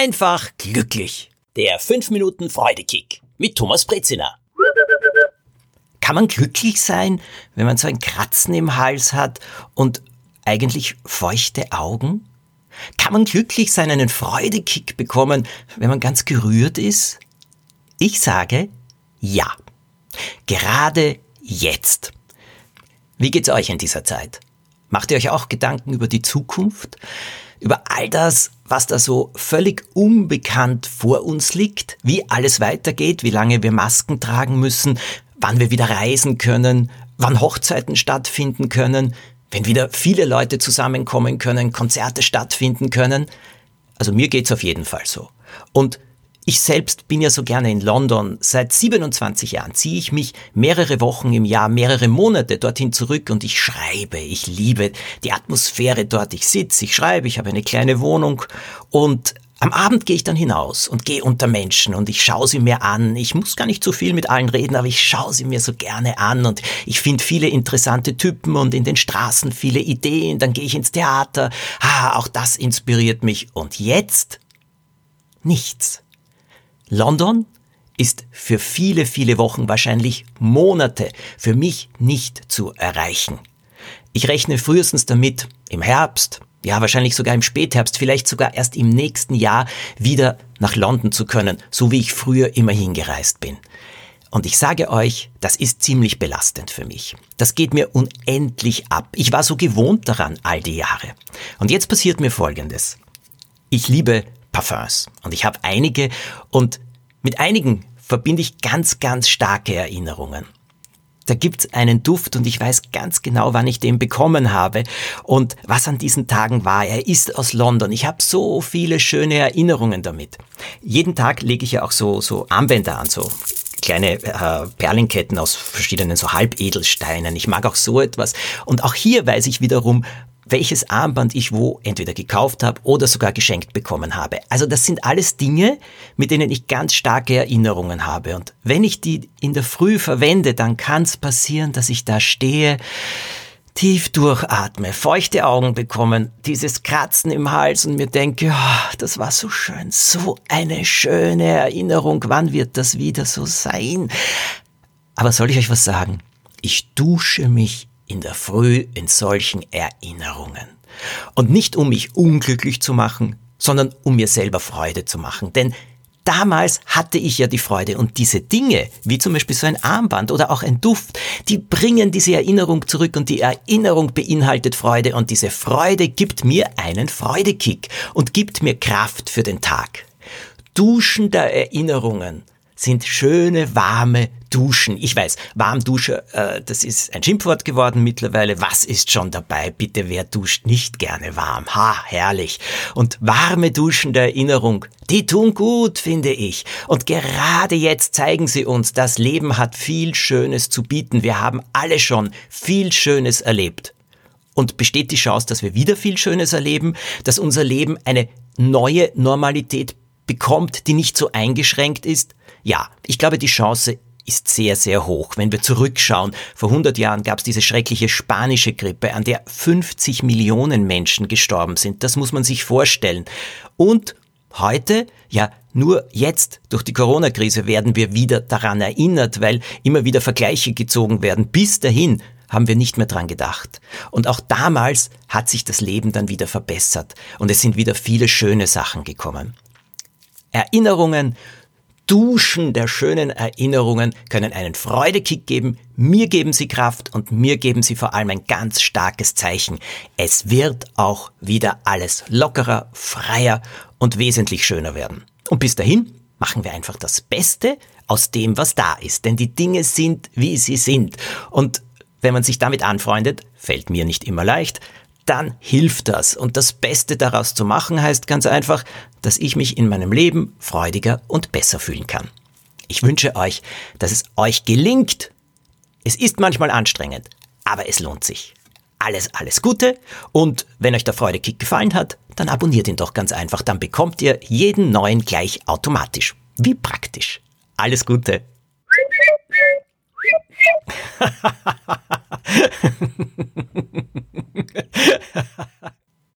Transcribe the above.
einfach glücklich. Der 5 Minuten Freudekick mit Thomas Brezina. Kann man glücklich sein, wenn man so ein Kratzen im Hals hat und eigentlich feuchte Augen? Kann man glücklich sein, einen Freudekick bekommen, wenn man ganz gerührt ist? Ich sage ja. Gerade jetzt. Wie geht's euch in dieser Zeit? Macht ihr euch auch Gedanken über die Zukunft? Über all das, was da so völlig unbekannt vor uns liegt? Wie alles weitergeht? Wie lange wir Masken tragen müssen? Wann wir wieder reisen können? Wann Hochzeiten stattfinden können? Wenn wieder viele Leute zusammenkommen können, Konzerte stattfinden können? Also mir geht's auf jeden Fall so. Und ich selbst bin ja so gerne in London. Seit 27 Jahren ziehe ich mich mehrere Wochen im Jahr, mehrere Monate dorthin zurück und ich schreibe. Ich liebe die Atmosphäre dort. Ich sitze, ich schreibe, ich habe eine kleine Wohnung und am Abend gehe ich dann hinaus und gehe unter Menschen und ich schaue sie mir an. Ich muss gar nicht so viel mit allen reden, aber ich schaue sie mir so gerne an und ich finde viele interessante Typen und in den Straßen viele Ideen. Dann gehe ich ins Theater. Ah, auch das inspiriert mich. Und jetzt nichts. London ist für viele, viele Wochen, wahrscheinlich Monate, für mich nicht zu erreichen. Ich rechne frühestens damit, im Herbst, ja wahrscheinlich sogar im Spätherbst, vielleicht sogar erst im nächsten Jahr wieder nach London zu können, so wie ich früher immer hingereist bin. Und ich sage euch, das ist ziemlich belastend für mich. Das geht mir unendlich ab. Ich war so gewohnt daran all die Jahre. Und jetzt passiert mir Folgendes. Ich liebe Parfums. Und ich habe einige und mit einigen verbinde ich ganz, ganz starke Erinnerungen. Da gibt's einen Duft und ich weiß ganz genau, wann ich den bekommen habe und was an diesen Tagen war. Er ist aus London. Ich habe so viele schöne Erinnerungen damit. Jeden Tag lege ich ja auch so, so Armbänder an, so kleine äh, Perlenketten aus verschiedenen so Halbedelsteinen. Ich mag auch so etwas. Und auch hier weiß ich wiederum, welches Armband ich wo entweder gekauft habe oder sogar geschenkt bekommen habe. Also das sind alles Dinge, mit denen ich ganz starke Erinnerungen habe. Und wenn ich die in der Früh verwende, dann kann es passieren, dass ich da stehe, tief durchatme, feuchte Augen bekommen, dieses Kratzen im Hals und mir denke, oh, das war so schön, so eine schöne Erinnerung, wann wird das wieder so sein? Aber soll ich euch was sagen? Ich dusche mich in der Früh in solchen Erinnerungen. Und nicht um mich unglücklich zu machen, sondern um mir selber Freude zu machen. Denn damals hatte ich ja die Freude und diese Dinge, wie zum Beispiel so ein Armband oder auch ein Duft, die bringen diese Erinnerung zurück und die Erinnerung beinhaltet Freude und diese Freude gibt mir einen Freudekick und gibt mir Kraft für den Tag. Duschen der Erinnerungen sind schöne, warme Duschen. Ich weiß, Warmdusche, äh, das ist ein Schimpfwort geworden mittlerweile. Was ist schon dabei? Bitte, wer duscht nicht gerne warm? Ha, herrlich. Und warme Duschen der Erinnerung, die tun gut, finde ich. Und gerade jetzt zeigen sie uns, das Leben hat viel Schönes zu bieten. Wir haben alle schon viel Schönes erlebt. Und besteht die Chance, dass wir wieder viel Schönes erleben, dass unser Leben eine neue Normalität bekommt, die nicht so eingeschränkt ist? Ja, ich glaube, die Chance ist sehr, sehr hoch. Wenn wir zurückschauen, vor 100 Jahren gab es diese schreckliche spanische Grippe, an der 50 Millionen Menschen gestorben sind. Das muss man sich vorstellen. Und heute, ja, nur jetzt durch die Corona-Krise werden wir wieder daran erinnert, weil immer wieder Vergleiche gezogen werden. Bis dahin haben wir nicht mehr dran gedacht. Und auch damals hat sich das Leben dann wieder verbessert und es sind wieder viele schöne Sachen gekommen. Erinnerungen Duschen der schönen Erinnerungen können einen Freudekick geben, mir geben sie Kraft und mir geben sie vor allem ein ganz starkes Zeichen. Es wird auch wieder alles lockerer, freier und wesentlich schöner werden. Und bis dahin machen wir einfach das Beste aus dem, was da ist, denn die Dinge sind, wie sie sind. Und wenn man sich damit anfreundet, fällt mir nicht immer leicht, dann hilft das. Und das Beste daraus zu machen heißt ganz einfach, dass ich mich in meinem Leben freudiger und besser fühlen kann. Ich wünsche euch, dass es euch gelingt. Es ist manchmal anstrengend, aber es lohnt sich. Alles, alles Gute und wenn euch der Freudekick gefallen hat, dann abonniert ihn doch ganz einfach, dann bekommt ihr jeden neuen gleich automatisch. Wie praktisch. Alles Gute.